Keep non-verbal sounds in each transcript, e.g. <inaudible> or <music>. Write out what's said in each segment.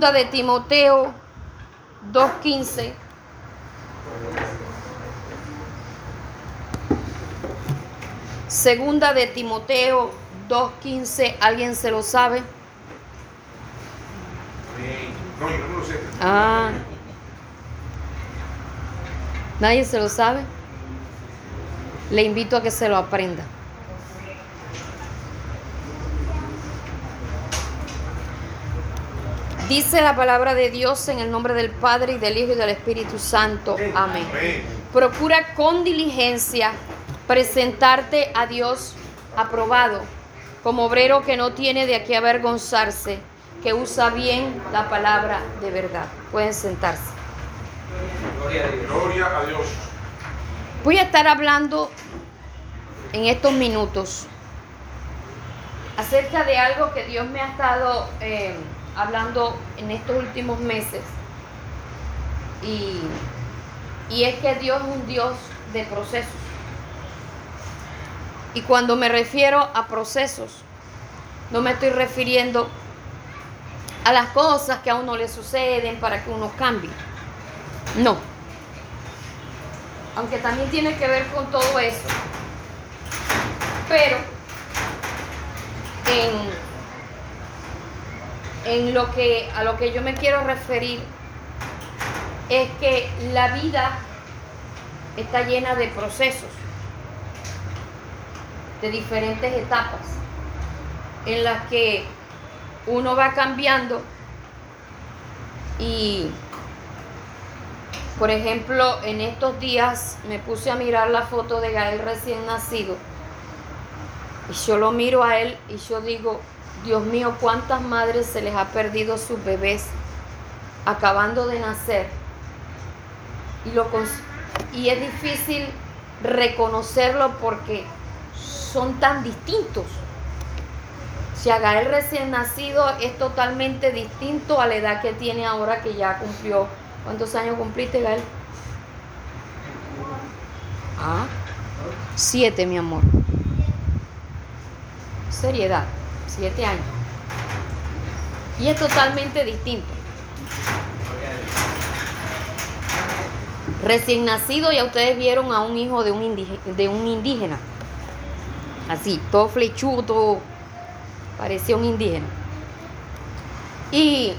de Timoteo 2.15. Segunda de Timoteo 2.15. ¿Alguien se lo sabe? No, yo lo. Ah. ¿Nadie se lo sabe? Le invito a que se lo aprenda. Dice la palabra de Dios en el nombre del Padre y del Hijo y del Espíritu Santo. Amén. Procura con diligencia presentarte a Dios aprobado, como obrero que no tiene de qué avergonzarse, que usa bien la palabra de verdad. Pueden sentarse. Gloria a Dios. Voy a estar hablando en estos minutos acerca de algo que Dios me ha estado eh, hablando en estos últimos meses. Y, y es que Dios es un Dios de procesos. Y cuando me refiero a procesos, no me estoy refiriendo a las cosas que a uno le suceden para que uno cambie. No. Aunque también tiene que ver con todo eso. Pero en, en lo que a lo que yo me quiero referir es que la vida está llena de procesos, de diferentes etapas, en las que uno va cambiando y, por ejemplo, en estos días me puse a mirar la foto de Gael recién nacido y yo lo miro a él y yo digo, Dios mío, cuántas madres se les ha perdido sus bebés acabando de nacer y, lo, y es difícil reconocerlo porque son tan distintos. Si a Gael recién nacido es totalmente distinto a la edad que tiene ahora que ya cumplió. ¿Cuántos años cumpliste, Gael? Ah, siete, mi amor. Seriedad, siete años. Y es totalmente distinto. Recién nacido, ya ustedes vieron a un hijo de un, indígena. Así, todo flechudo, parecía un indígena. Y,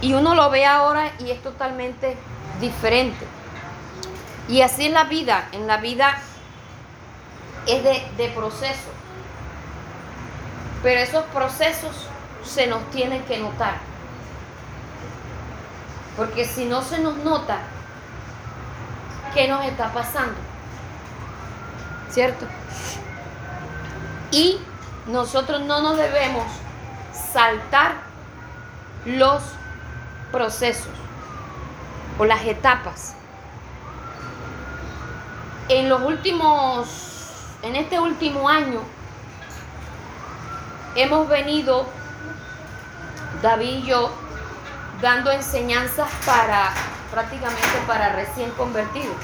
y uno lo ve ahora y es totalmente diferente. Y así es la vida. En la vida es de proceso. Pero esos procesos se nos tienen que notar. Porque si no se nos nota, ¿qué nos está pasando? ¿Cierto? Y nosotros no nos debemos saltar los procesos o las etapas. En los últimos, en este último año, hemos venido, David y yo, dando enseñanzas para prácticamente para recién convertidos.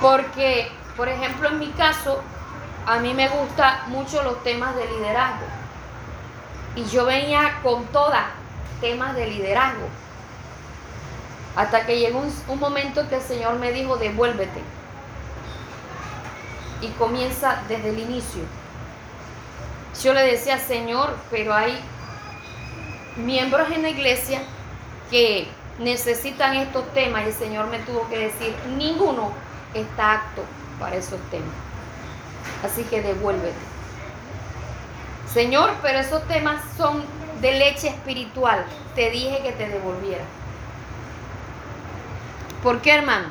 Porque, por ejemplo, en mi caso, a mí me gustan mucho los temas de liderazgo. Y yo venía con todas temas de liderazgo. Hasta que llegó un, un momento que el Señor me dijo, devuélvete. Y comienza desde el inicio. Yo le decía, Señor, pero hay miembros en la iglesia que necesitan estos temas y el Señor me tuvo que decir, ninguno está apto para esos temas. Así que devuélvete. Señor, pero esos temas son de leche espiritual. Te dije que te devolviera. ¿Por qué, hermano?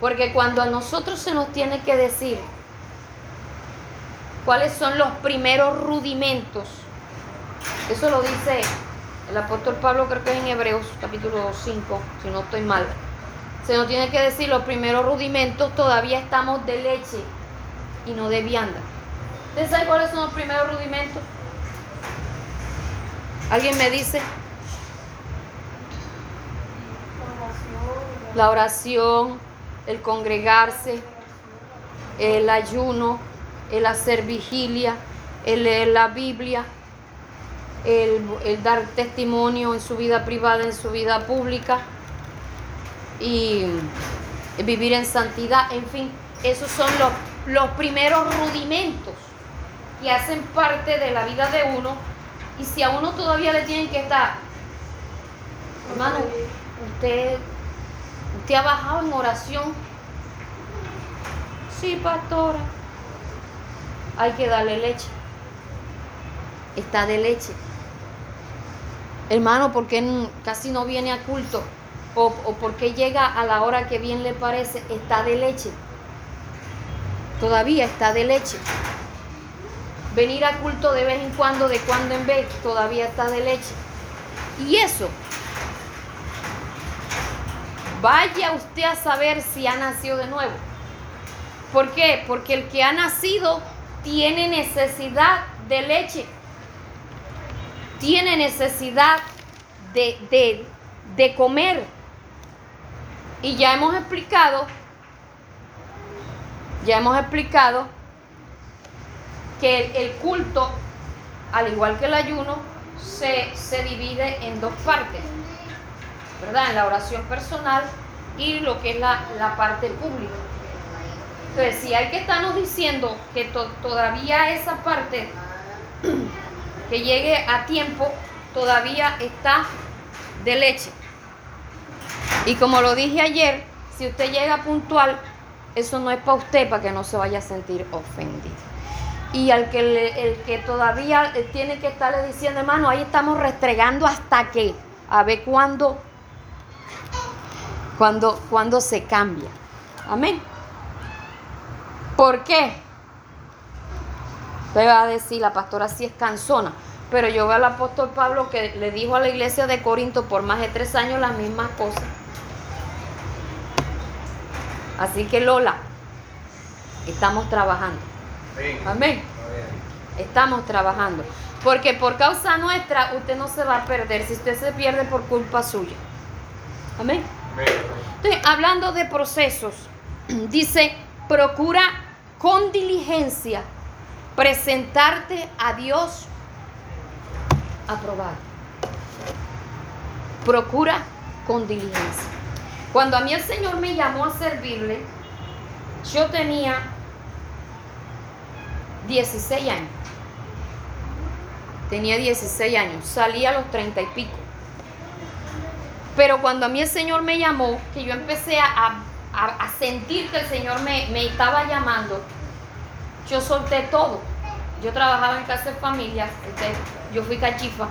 Porque cuando a nosotros se nos tiene que decir cuáles son los primeros rudimentos, eso lo dice el apóstol Pablo, creo que es en Hebreos capítulo 5, si no estoy mal. Se nos tiene que decir los primeros rudimentos, todavía estamos de leche y no de vianda. ¿Ustedes saben cuáles son los primeros rudimentos? ¿Alguien me dice? La oración, el congregarse, el ayuno, el hacer vigilia, el leer la Biblia. el, dar testimonio en su vida privada, en su vida pública y vivir en santidad, en fin, esos son los, los primeros rudimentos que hacen parte de la vida de uno. Y si a uno todavía le tienen que estar, hermano, usted, usted ha bajado en oración, sí, pastora, hay que darle leche, está de leche. Hermano, ¿por qué casi no viene a culto? O, o por qué llega a la hora que bien le parece, está de leche. Todavía está de leche. Venir a culto de vez en cuando, de cuando en vez, todavía está de leche. Y eso, vaya usted a saber si ha nacido de nuevo. ¿Por qué? Porque el que ha nacido tiene necesidad de leche. Tiene necesidad de, de, de comer. Y ya hemos explicado, ya hemos explicado que el, culto, al igual que el ayuno, se, se divide en dos partes, ¿verdad? En la oración personal y lo que es la, la parte pública. Entonces, si hay que estarnos diciendo que to- todavía esa parte <clears throat> que llegue a tiempo, todavía está de leche. Y como lo dije ayer, si usted llega puntual, eso no es para usted, para que no se vaya a sentir ofendido. Y al que, el que todavía eh, tiene que estarle diciendo, hermano, ahí estamos restregando hasta que, a ver cuándo, cuándo, cuándo se cambia. Amén. ¿Por qué? Usted va a decir, la pastora sí es cansona. Pero yo veo al apóstol Pablo que le dijo a la iglesia de Corinto por más de tres años las mismas cosas. Así que Lola, estamos trabajando. Amén. Amén. Estamos trabajando. Porque por causa nuestra usted no se va a perder si usted se pierde por culpa suya. Amén. Amén. Entonces, hablando de procesos, <clears throat> dice, procura con diligencia presentarte a Dios aprobado. Procura con diligencia. Cuando a mí el Señor me llamó a servirle, yo tenía 16 años. Tenía 16 años. Salí a los 30 y pico. Pero cuando a mí el Señor me llamó, que yo empecé a, a- sentir que el Señor me, me estaba llamando, yo solté todo. Yo trabajaba en casa de familia, este, yo fui cachifa,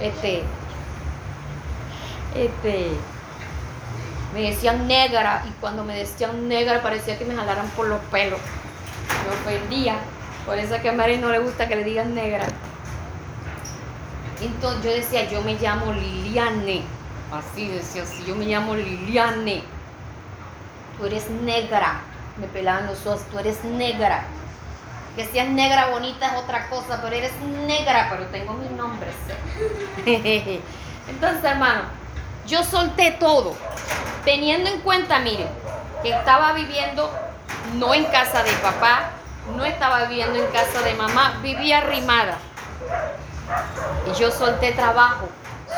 este, este, me decían negra, y cuando me decían negra parecía que me jalaran por los pelos. Me ofendía, por eso es que a Mary no le gusta que le digan negra. Entonces yo decía, yo me llamo Liliane. Así decía, así, yo me llamo Liliane. Tú eres negra. Me pelaban los ojos, tú eres negra. Que seas negra bonita es otra cosa, pero eres negra, pero tengo mi nombre. ¿sí? <laughs> Entonces, hermano, yo solté todo, teniendo en cuenta, miren, que estaba viviendo no en casa de papá, no estaba viviendo en casa de mamá, vivía arrimada. Y yo solté trabajo,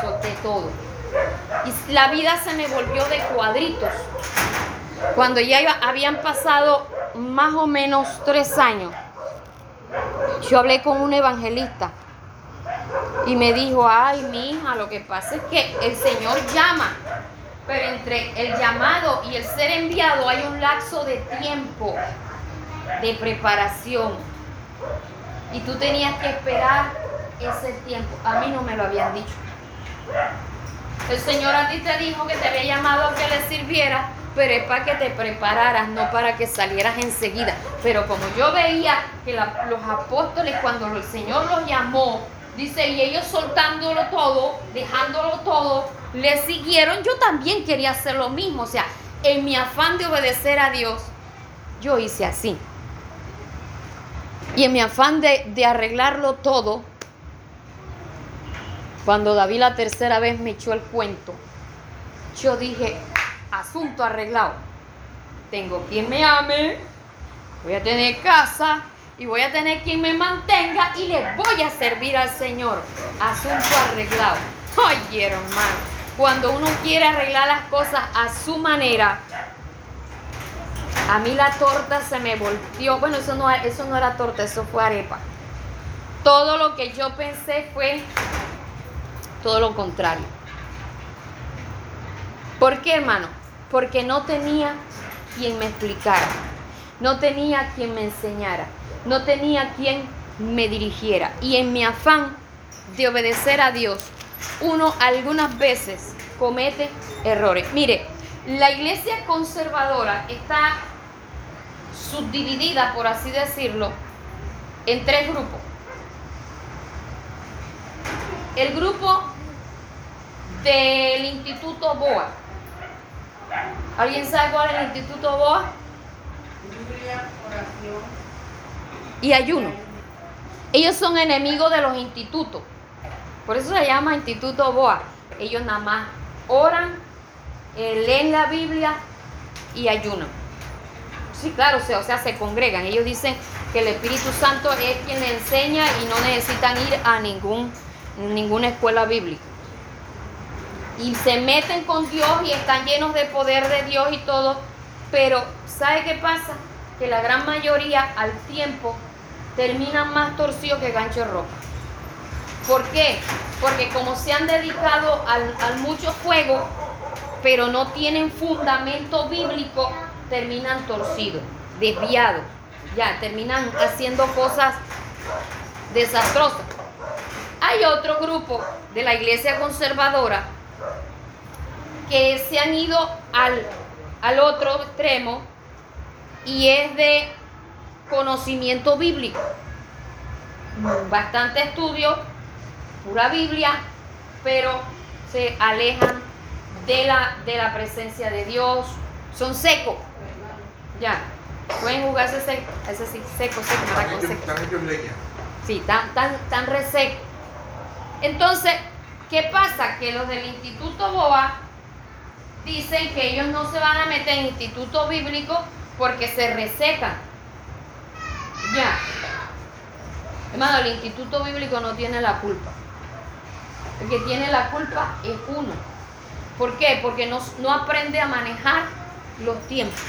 solté todo. Y la vida se me volvió de cuadritos. Cuando ya iba- habían pasado más o menos tres años, yo hablé con un evangelista y me dijo, ay, mi hija, lo que pasa es que el Señor llama, pero entre el llamado y el ser enviado hay un lapso de tiempo de preparación. Y tú tenías que esperar ese tiempo. A mí no me lo habían dicho. El Señor a ti te dijo que te había llamado a que le sirviera, pero es para que te prepararas, no para que salieras enseguida. Pero como yo veía que los apóstoles cuando el Señor los llamó, dice, y ellos soltándolo todo, dejándolo todo, le siguieron, yo también quería hacer lo mismo. O sea, en mi afán de obedecer a Dios, yo hice así. Y en mi afán de, de arreglarlo todo, cuando David la tercera vez me echó el cuento, yo dije, asunto arreglado. Tengo quien me ame, voy a tener casa, y voy a tener quien me mantenga y le voy a servir al Señor. Asunto arreglado. Ay, hermano, cuando uno quiere arreglar las cosas a su manera, a mí la torta se me volteó. Bueno, eso no, eso no era torta, eso fue arepa. Todo lo que yo pensé fue todo lo contrario. ¿Por qué, hermano? Porque no tenía quien me explicara, no tenía quien me enseñara, no tenía quien me dirigiera. Y en mi afán de obedecer a Dios, uno algunas veces comete errores. Mire, la iglesia conservadora está subdividida, por así decirlo, en tres grupos. El grupo del Instituto BOA. ¿Alguien sabe cuál es el Instituto BOA? Y ayuno. Ellos son enemigos de los institutos. Por eso se llama Instituto BOA. Ellos nada más oran, eh, leen la Biblia y ayunan. Sí, claro, o sea, o sea, se congregan. Ellos dicen que el Espíritu Santo es quien le enseña y no necesitan ir a ningún, ninguna escuela bíblica. Y se meten con Dios y están llenos de poder de Dios y todo. Pero, ¿sabe qué pasa? Que la gran mayoría al tiempo terminan más torcidos que gancho rojo. ¿Por qué? Porque como se han dedicado al, al mucho fuego, pero no tienen fundamento bíblico, terminan torcidos, desviados, ya, terminan haciendo cosas desastrosas. Hay otro grupo de la iglesia conservadora que se han ido al, al otro extremo y es de conocimiento bíblico. Bastante estudio, pura Biblia, pero se alejan de la, de la presencia de Dios, son secos. Ya, pueden jugarse seco, ese sí, seco, seco, con seco. Sí, tan, tan, tan reseco. Entonces, ¿qué pasa? Que los del Instituto Boa dicen que ellos no se van a meter en instituto bíblico porque se resecan. Ya. Hermano, el instituto bíblico no tiene la culpa. El que tiene la culpa es uno. ¿Por qué? Porque no, no aprende a manejar los tiempos.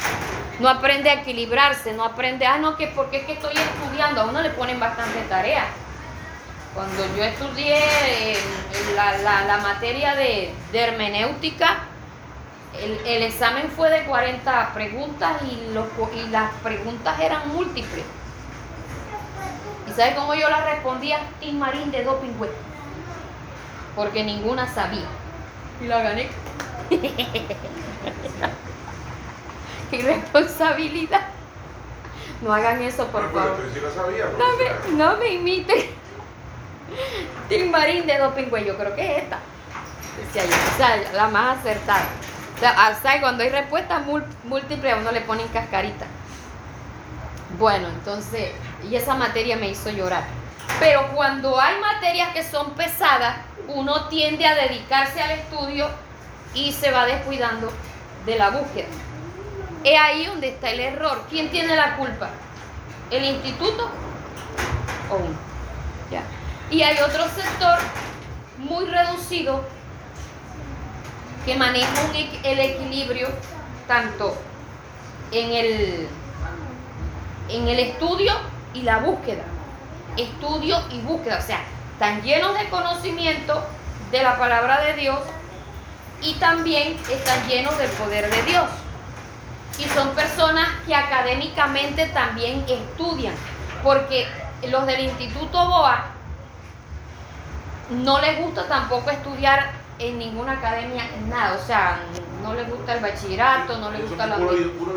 No aprende a equilibrarse, no aprende, ah, no, que porque es que estoy estudiando, a uno le ponen bastante tarea. Cuando yo estudié eh, la, materia de, hermenéutica, el, examen fue de 40 preguntas y, los, y las preguntas eran múltiples. ¿Y sabe cómo yo las respondía? Tim Marín de doping Porque ninguna sabía. Y la gané. <laughs> qué responsabilidad. No hagan eso, por favor. no, me, imiten. <laughs> Tim Marín de doping, yo creo que es esta. o la más acertada. O sea, hasta cuando hay respuestas múltiples a uno le ponen cascarita. Bueno, entonces, y esa materia me hizo llorar. Pero cuando hay materias que son pesadas, uno tiende a dedicarse al estudio y se va descuidando de la búsqueda. Es ahí donde está el error. ¿Quién tiene la culpa? ¿El instituto o uno? ¿Ya? Y hay otro sector muy reducido que maneja el equilibrio tanto en el, en el estudio y la búsqueda. Estudio y búsqueda. O sea, están llenos de conocimiento de la palabra de Dios y también están llenos del poder de Dios y son personas que académicamente también estudian, porque los del Instituto BOA no les gusta tampoco estudiar en ninguna academia nada, o sea, no les gusta el bachillerato, no les gusta la... Puro, puro,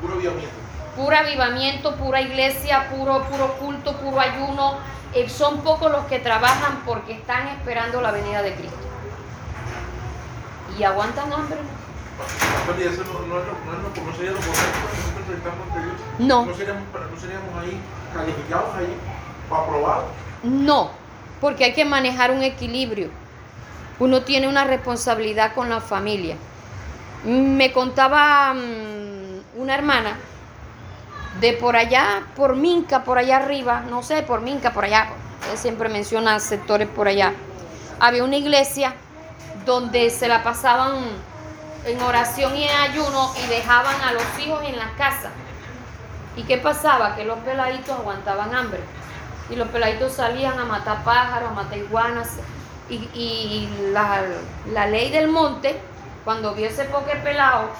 puro avivamiento. Puro avivamiento, pura iglesia, puro, puro culto, puro ayuno. Eh, son pocos los que trabajan porque están esperando la venida de Cristo. Y aguantan hambre. No, no, seríamos, no seríamos ahí calificados ahí para probar. No, porque hay que manejar un equilibrio. Uno tiene una responsabilidad con la familia. Me contaba mm, una hermana de por allá, por Minca, por allá arriba, no sé, por Minca, por allá, siempre menciona sectores por allá. Había una iglesia donde se la pasaban en oración y en ayuno y dejaban a los hijos en la casa. ¿Y qué pasaba? Que los peladitos aguantaban hambre. Y los peladitos salían a matar pájaros, a matar iguanas. Y, la ley del monte, cuando vio ese poque pelado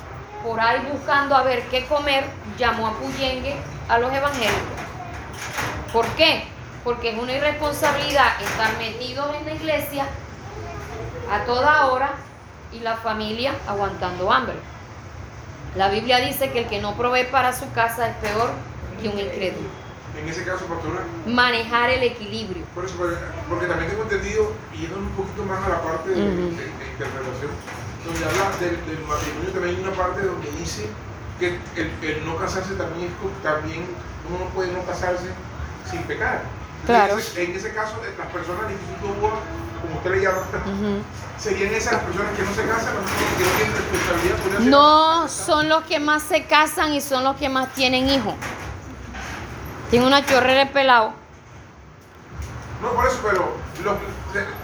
por ahí buscando a ver qué comer, llamó a Puyengue a los evangélicos. ¿Por qué? Porque es una irresponsabilidad estar metidos en la iglesia a toda hora y la familia aguantando hambre. La Biblia dice que el que no provee para su casa es peor que un incrédulo. En ese caso, pastora, Manejar el equilibrio. por eso, porque- también tengo entendido, y yendo un poquito más a la parte de, Ujú. de- de interpretación, donde habla del, del matrimonio, también hay una parte donde dice que el, el no casarse también es también uno no puede no casarse sin pecar. Claro. En ese, en ese caso, eh, las personas de Instituto como usted le llama, <laughs> serían esas las personas que no se casan, las que no tienen responsabilidad. No son los que más se casan y son los que más tienen hijos. Tiene una chorrera de pelado. No, por eso, pero los,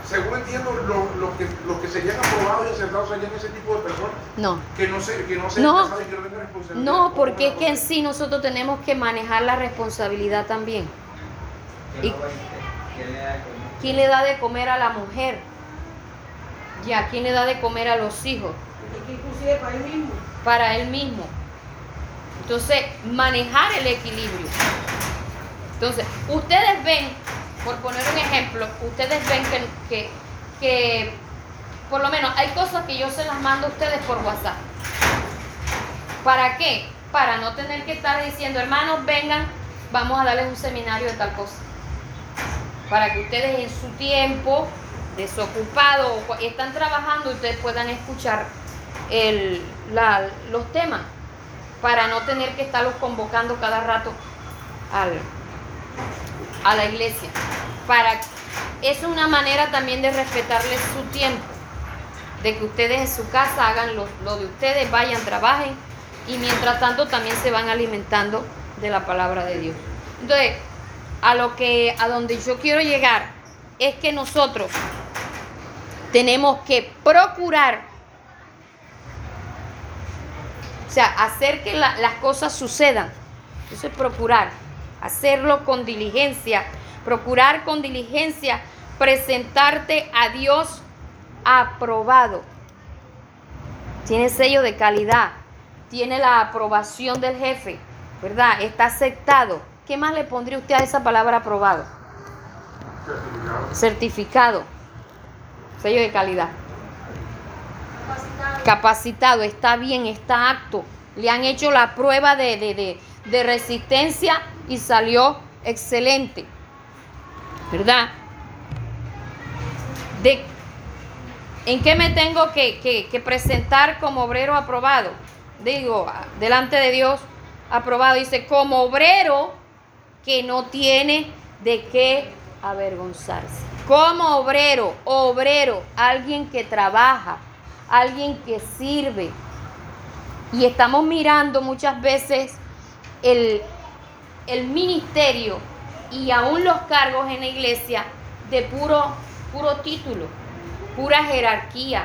según entiendo, los, los que, los que serían aprobados y aceptados serían ese tipo de personas No. que no se, que no se No. casadas y que no tengan responsabilidad. No, porque es que en sí nosotros tenemos que manejar la responsabilidad también. Y- no le ¿Quién le da de comer a la mujer? Ya, ¿quién le da de comer a los hijos? Inclusive para él mismo. Para él mismo. Entonces, manejar el equilibrio. Entonces, ustedes ven, por poner un ejemplo, ustedes ven que, que, por lo menos hay cosas que yo se las mando a ustedes por WhatsApp. ¿Para qué? Para no tener que estar diciendo, hermanos, vengan, vamos a darles un seminario de tal cosa. Para que ustedes en su tiempo desocupado están trabajando, ustedes puedan escuchar el- la- los temas. Para no tener que estarlos convocando cada rato al, a la iglesia. Para, es una manera también de respetarles su tiempo. De que ustedes en su casa hagan lo, lo de ustedes, vayan, trabajen y mientras tanto también se van alimentando de la palabra de Dios. Entonces, a lo que a donde yo quiero llegar es que nosotros tenemos que procurar o sea, hacer que la- las cosas sucedan. Eso es procurar, hacerlo con diligencia, procurar con diligencia presentarte a Dios aprobado. Tiene sello de calidad, tiene la aprobación del jefe, ¿verdad? Está aceptado. ¿Qué más le pondría usted a esa palabra aprobado? Certificado. Certificado, sello de calidad Capacitado. capacitado, está bien, está apto. Le han hecho la prueba de, de- de- de resistencia y salió excelente. ¿Verdad? De, ¿En qué me tengo que, que- que presentar como obrero aprobado? Digo, delante de Dios, aprobado. Dice, como obrero que no tiene de qué avergonzarse. Como obrero, obrero, alguien que trabaja, alguien que sirve. Y estamos mirando muchas veces el, el ministerio y aún los cargos en la iglesia de puro, puro título, pura jerarquía,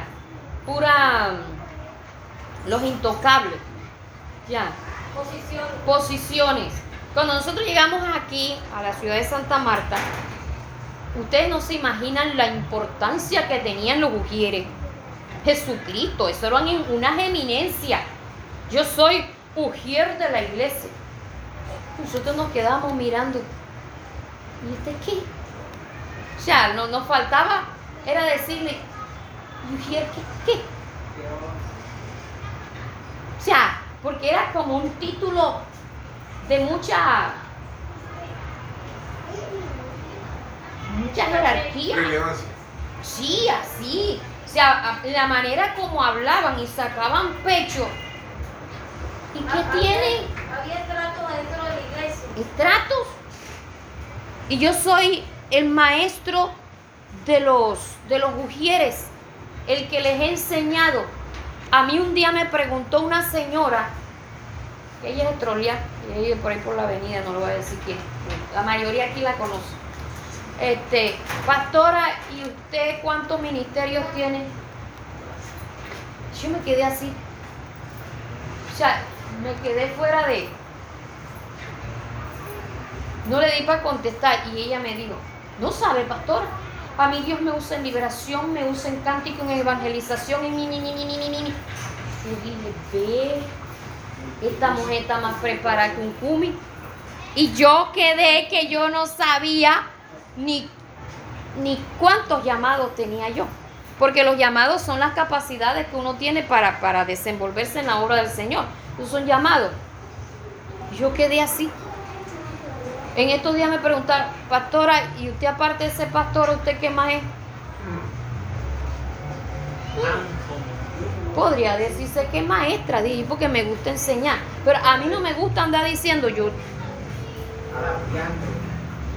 pura mm, los intocables. Ya posiciones. Cuando nosotros llegamos aquí a la ciudad de Santa Marta, ustedes no se imaginan la importancia que tenían los ujieres. Jesucristo, eso era una eminencia. Yo soy ujier de la iglesia. Nosotros nos quedamos mirando. ¿Y este qué? O sea, no, nos faltaba, era decirle, ¿y qué? ¿Qué? O sea, porque era como un título de mucha mucha jerarquía. Relevancia. Sí, así. O sea, la manera como hablaban y sacaban pecho. ¿Y qué tienen? Había trato dentro de. Estratos. Y yo soy el maestro de los de los ujieres, el que les he enseñado. A mí un día me preguntó una señora Ella es trolear, ella vive por ahí por la avenida, no lo voy a decir quién. La mayoría aquí la conoce. Este, pastora, ¿y usted cuántos ministerios tiene? Yo me quedé así. O sea, me quedé fuera de. No le di para contestar y ella me dijo, no sabe, pastora. A mí Dios me usa en liberación, me usa en cántico, en evangelización, en mi, mi, mi, mi, mi, mi. Yo dije, ve, esta mujer está más preparada que un cumi. Y yo quedé que yo no sabía ni, ni cuántos llamados tenía yo. Porque los llamados son las capacidades que uno tiene para, para desenvolverse en la obra del Señor. Esos son llamados. Yo quedé así. En estos días me preguntaron, pastora, ¿y usted aparte de ser pastora, usted qué más es? Podría decirse que es maestra, dije, porque me gusta enseñar. Pero a mí no me gusta andar diciendo yo,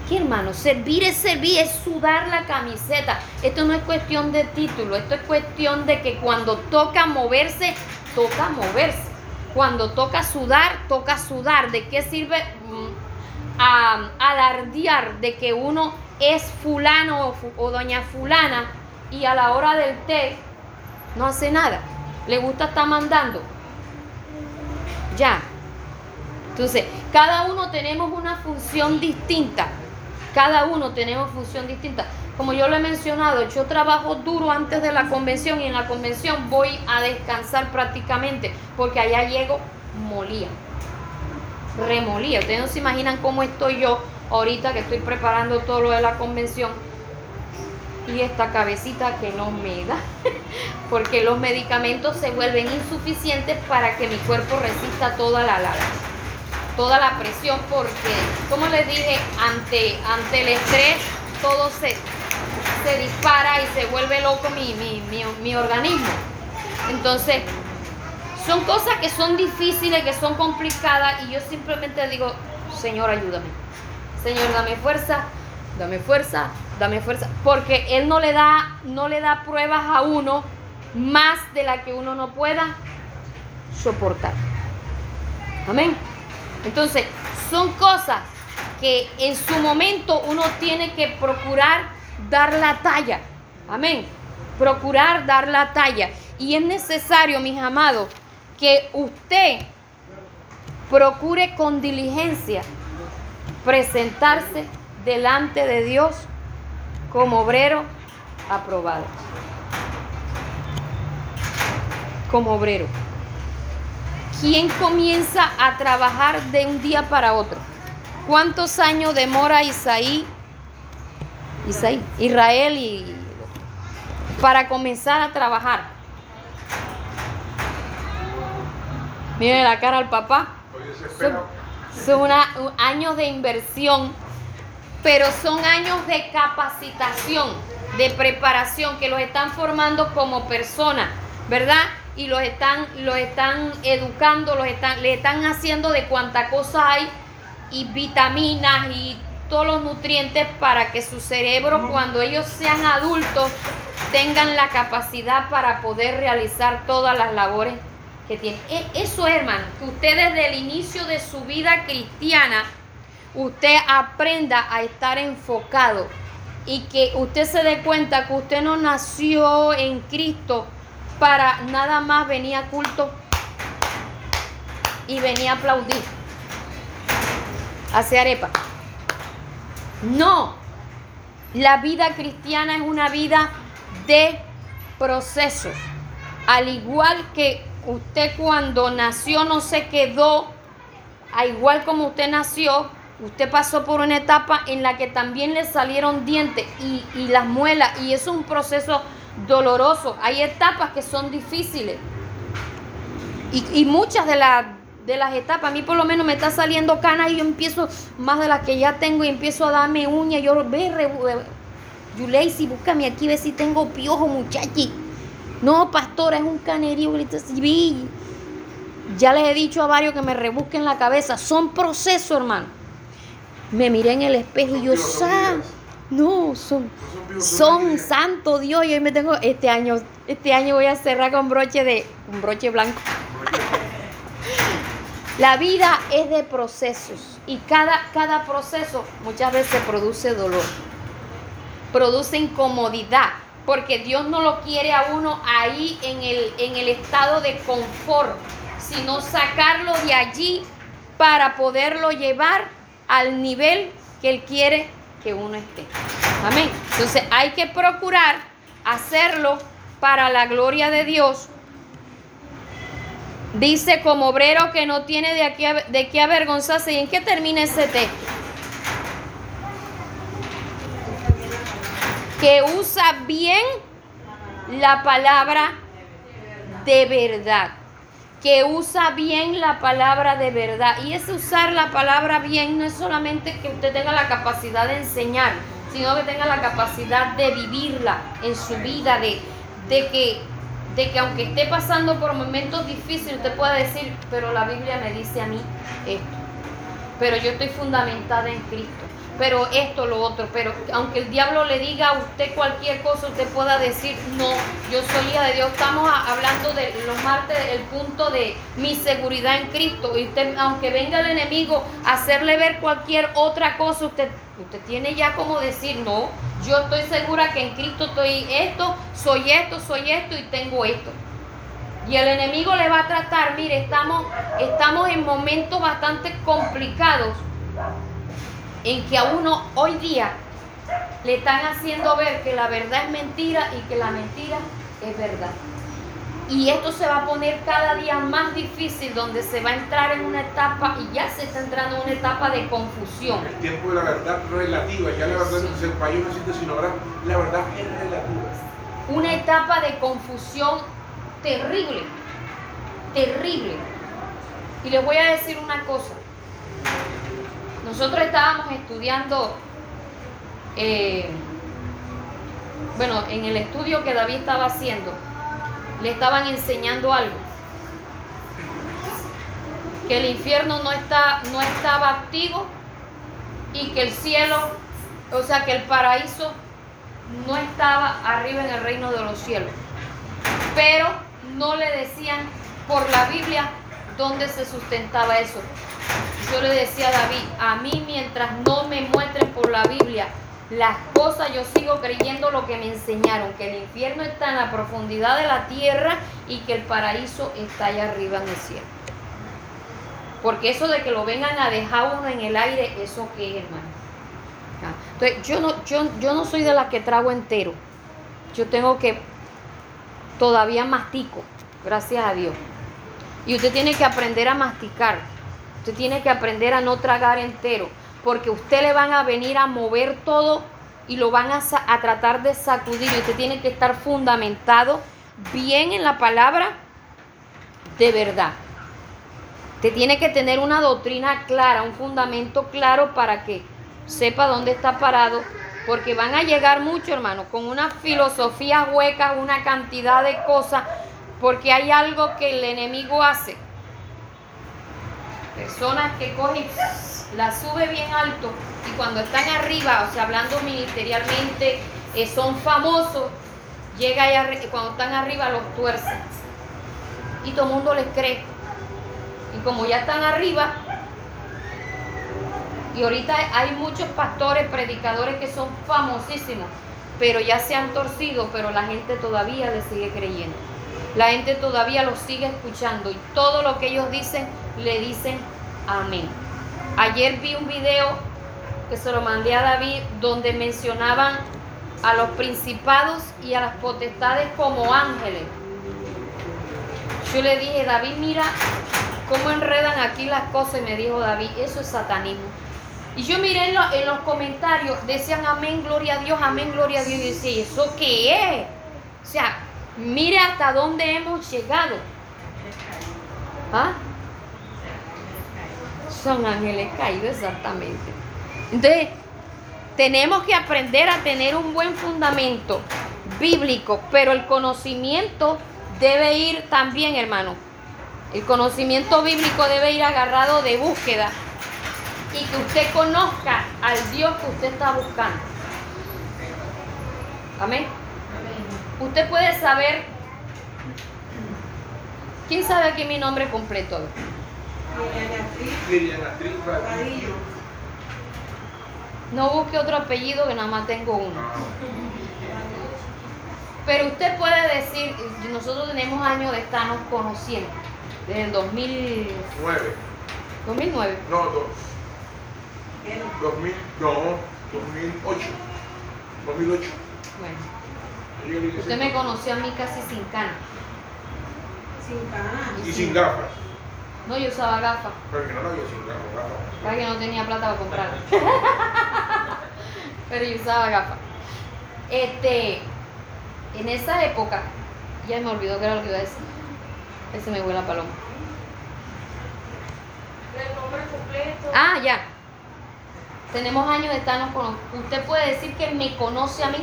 ¿Qué hermano? Servir es servir, es sudar la camiseta. Esto no es cuestión de título, esto es cuestión de que cuando toca moverse, toca moverse. Cuando toca sudar, toca sudar. ¿De qué sirve mm, a- alardear de que uno es fulano o, o doña fulana y a la hora del té no hace nada? Le gusta estar mandando. Ya. Entonces, cada uno tenemos una función distinta. Cada uno tenemos función distinta. Como yo lo he mencionado, yo trabajo duro antes de la convención y en la convención voy a descansar prácticamente porque allá llego molía. Remolía. Ustedes no se imaginan cómo estoy yo ahorita que estoy preparando todo lo de la convención y esta cabecita que no me da. <laughs> Porque los medicamentos se vuelven insuficientes para que mi cuerpo resista toda la, la- toda la presión porque, como les dije, ante, ante el estrés todo se, se dispara y se vuelve loco mi, mi, mi, mi organismo. Entonces, son cosas que son difíciles, que son complicadas y yo simplemente digo, Señor, ayúdame. Señor, dame fuerza, dame fuerza, dame fuerza, porque él no le da no le da pruebas a uno más de la que uno no pueda soportar. Amén. Entonces, son cosas que en su momento uno tiene que procurar dar la talla. Amén. Procurar dar la talla. Y es necesario, mis amados, que usted procure con diligencia presentarse delante de Dios como obrero aprobado. Como obrero. ¿Quién comienza a trabajar de un día para otro? ¿Cuántos años demora Isaí, Isaí, Israel y para comenzar a trabajar? Mire la cara al papá. Son, una- años de inversión, pero son años de capacitación, de preparación, que los están formando como personas, ¿verdad? Y los están, los están educando, los están, le están haciendo de cuánta cosa hay y vitaminas y todos los nutrientes para que su cerebro, cuando ellos sean adultos, tengan la capacidad para poder realizar todas las labores que tienen. E- Eso, hermano, que usted desde el inicio de su vida cristiana, usted aprenda a estar enfocado y que usted se dé cuenta que usted no nació en Cristo para nada más venir a culto y venir a aplaudir, hacer arepa. No, la vida cristiana es una vida de procesos. Al igual que usted cuando nació no se quedó, a igual como usted nació, usted pasó por una etapa en la que también le salieron dientes y, las muelas, y es un proceso doloroso. Hay etapas que son difíciles. Y, muchas de, las de las etapas, a mí por lo menos me está saliendo canas y yo empiezo, más de las que ya tengo, y empiezo a darme uñas. Yo, ve, Yuleisi, búscame aquí, ve si tengo piojo, muchachi. No, pastora, es un canerío, civil. Ya les he dicho a varios que me rebusquen la cabeza. Son procesos, hermano. Me miré en el espejo y yo, san. No, son, No son son santo Dios. Y hoy me tengo, este año, este año voy a cerrar con broche de, un broche blanco. <laughs> La vida es de procesos y cada, cada proceso muchas veces produce dolor, produce incomodidad, porque Dios no lo quiere a uno ahí en el, en el estado de confort, sino sacarlo de allí para poderlo llevar al nivel que Él quiere que uno esté. Amén. Entonces hay que procurar hacerlo para la gloria de Dios Dice como obrero que no tiene de, aquí de qué avergonzarse. ¿Y en qué termina ese texto? Que usa bien la palabra de verdad. Que usa bien la palabra de verdad. Y ese usar la palabra bien no es solamente que usted tenga la capacidad de enseñar, sino que tenga la capacidad de vivirla en su vida, de, de que de que aunque esté pasando por momentos difíciles, usted pueda decir, pero la Biblia me dice a mí esto, pero yo estoy fundamentada en Cristo, pero esto, lo otro, pero aunque el diablo le diga a usted cualquier cosa, usted pueda decir, no, yo soy hija de Dios. Estamos hablando de los martes, el punto de mi seguridad en Cristo, y usted, aunque venga el enemigo a hacerle ver cualquier otra cosa, usted, usted tiene ya como decir, no, yo estoy segura que en Cristo estoy esto, soy esto, soy esto y tengo esto. Y el enemigo le va a tratar, mire, estamos, estamos en momentos bastante complicados en que a uno hoy día le están haciendo ver que la verdad es mentira y que la mentira es verdad. Y esto se va a poner cada día más difícil, donde se va a entrar en una etapa, y ya se está entrando en una etapa de confusión. El tiempo de la verdad relativa, ya la verdad no el país no existe, sino ahora la verdad es relativa. Una etapa de confusión terrible, terrible. Y les voy a decir una cosa. Nosotros estábamos estudiando, eh, bueno, en el estudio que David estaba haciendo, le estaban enseñando algo. Que el infierno no, está, no estaba activo y que el cielo, o sea, que el paraíso no estaba arriba en el reino de los cielos. Pero no le decían por la Biblia dónde se sustentaba eso. Yo le decía a David, a mí mientras no me muestren por la Biblia las cosas yo sigo creyendo lo que me enseñaron, que el infierno está en la profundidad de la tierra y que el paraíso está allá arriba en el cielo. Porque eso de que lo vengan a dejar uno en el aire, ¿eso qué es, hermano? Ah, entonces, yo no, yo, yo no soy de la que trago entero. Yo tengo que, todavía mastico, gracias a Dios. Y usted tiene que aprender a masticar. Usted tiene que aprender a no tragar entero porque usted le van a venir a mover todo y lo van a, tratar de sacudir. Usted tiene que estar fundamentado bien en la palabra de verdad. Usted tiene que tener una doctrina clara, un fundamento claro para que sepa dónde está parado, porque van a llegar muchos, hermanos, con una filosofía hueca, una cantidad de cosas, porque hay algo que el enemigo hace. Personas que cogen la sube bien alto y cuando están arriba, o sea, hablando ministerialmente, eh, son famosos, llega y cuando están arriba los tuercen. Y todo el mundo les cree. Y como ya están arriba, y ahorita hay muchos pastores, predicadores que son famosísimos, pero ya se han torcido, pero la gente todavía les sigue creyendo. La gente todavía los sigue escuchando y todo lo que ellos dicen, le dicen amén. Ayer vi un video que se lo mandé a David donde mencionaban a los principados y a las potestades como ángeles. Yo le dije, David, mira cómo enredan aquí las cosas y me dijo David, eso es satanismo. Y yo miré en, los comentarios, decían amén, gloria a Dios, amén, gloria a Dios. Y decía, ¿y eso qué es? O sea, mire hasta dónde hemos llegado. ¿Ah? Son ángeles caídos exactamente. Entonces, tenemos que aprender a tener un buen fundamento bíblico, pero el conocimiento debe ir también, hermano. El conocimiento bíblico debe ir agarrado de búsqueda y que usted conozca al Dios que usted está buscando. Amén. Usted puede saber. ¿Quién sabe aquí mi nombre completo? Vadillo. No busque otro apellido que nada más tengo uno. Ah, Pero usted puede decir, nosotros tenemos años de estarnos conociendo, desde el 2000, nueve. 2009. No, dos. 2000, no, 2008. 2008. Bueno, usted me conoció a mí casi sin cana. Sin ganas. Y sin gafas. No, yo usaba gafas, Pero que no la había sin gafas. gafas. para que no tenía plata para comprarla. <laughs> Pero yo usaba gafas. Este, en esa época, ya me olvidó que era lo que iba a decir. Ese me huele la paloma. El nombre completo. Ah, ya. Tenemos años de estarnos con. Usted puede decir que me conoce a mí.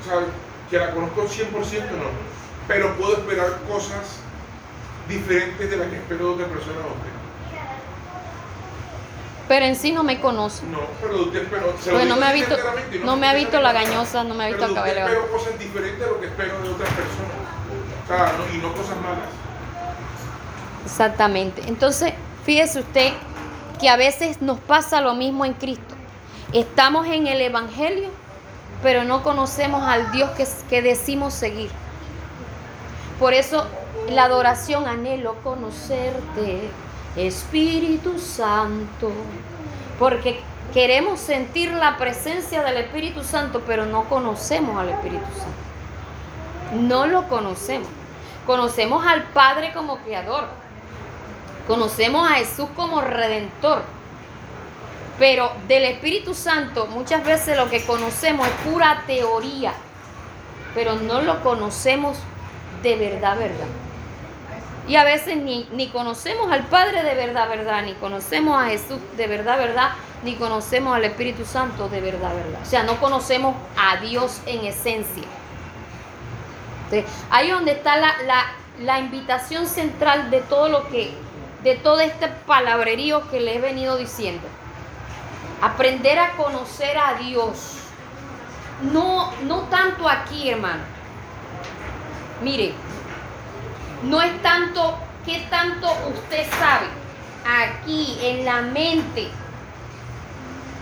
O sea, que la conozco 100% no. Pero puedo esperar cosas diferentes de las que espero de otra persona. Pero en sí no me conoce. No, pero usted se Porque no me ha visto, sinceramente, no me ha visto la sinceramente, gañosa, no me ha visto pero cabello. espero cosas diferentes a lo que espero de otras personas. O sea, no- y no cosas malas. Exactamente. Entonces, fíjese usted que a veces nos pasa lo mismo en Cristo. Estamos en el Evangelio, pero no conocemos al Dios que, que decimos seguir. Por eso la adoración, anhelo conocerte, Espíritu Santo, porque queremos sentir la presencia del Espíritu Santo, pero no conocemos al Espíritu Santo. No lo conocemos. Conocemos al Padre como creador. Conocemos a Jesús como redentor. Pero del Espíritu Santo muchas veces lo que conocemos es pura teoría, pero no lo conocemos de verdad, verdad. Y a veces ni, ni conocemos al Padre de verdad, verdad, ni conocemos a Jesús de verdad, verdad, ni conocemos al Espíritu Santo de verdad, verdad. O sea, no conocemos a Dios en esencia. Entonces, ahí donde está la, la- la invitación central de todo lo que, de todo este palabrerío que le he venido diciendo. Aprender a conocer a Dios. No, no tanto aquí, hermano. Mire, no es tanto qué tanto usted sabe aquí en la mente,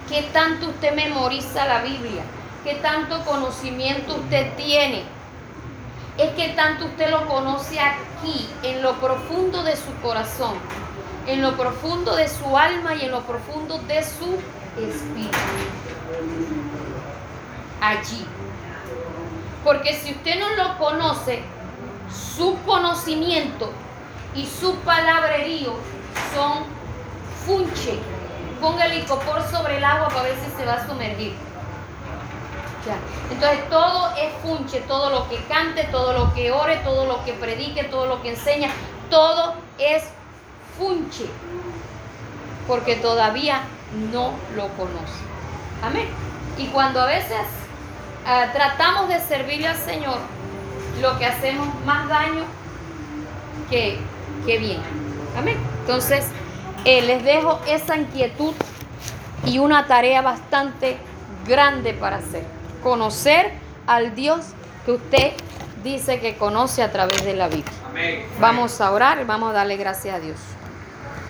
qué tanto usted memoriza la Biblia, qué tanto conocimiento usted tiene. Es que tanto usted lo conoce aquí, en lo profundo de su corazón, en lo profundo de su alma y en lo profundo de su espíritu. Allí. Porque si usted no lo conoce, su conocimiento y su palabrerío son funche. Ponga el licopor sobre el agua para ver si se va a sumergir. Ya. Entonces todo es funche, todo lo que cante, todo lo que ore, todo lo que predique, todo lo que enseña, todo es funche. Porque todavía no lo conoce. Amén. Y cuando a veces ah, tratamos de servirle al Señor, lo que hacemos más daño que, que bien. Amén. Entonces, eh, les dejo esa inquietud y una tarea bastante grande para hacer. Conocer al Dios que usted dice que conoce a través de la Biblia. Amén. Vamos a orar y vamos a darle gracias a Dios.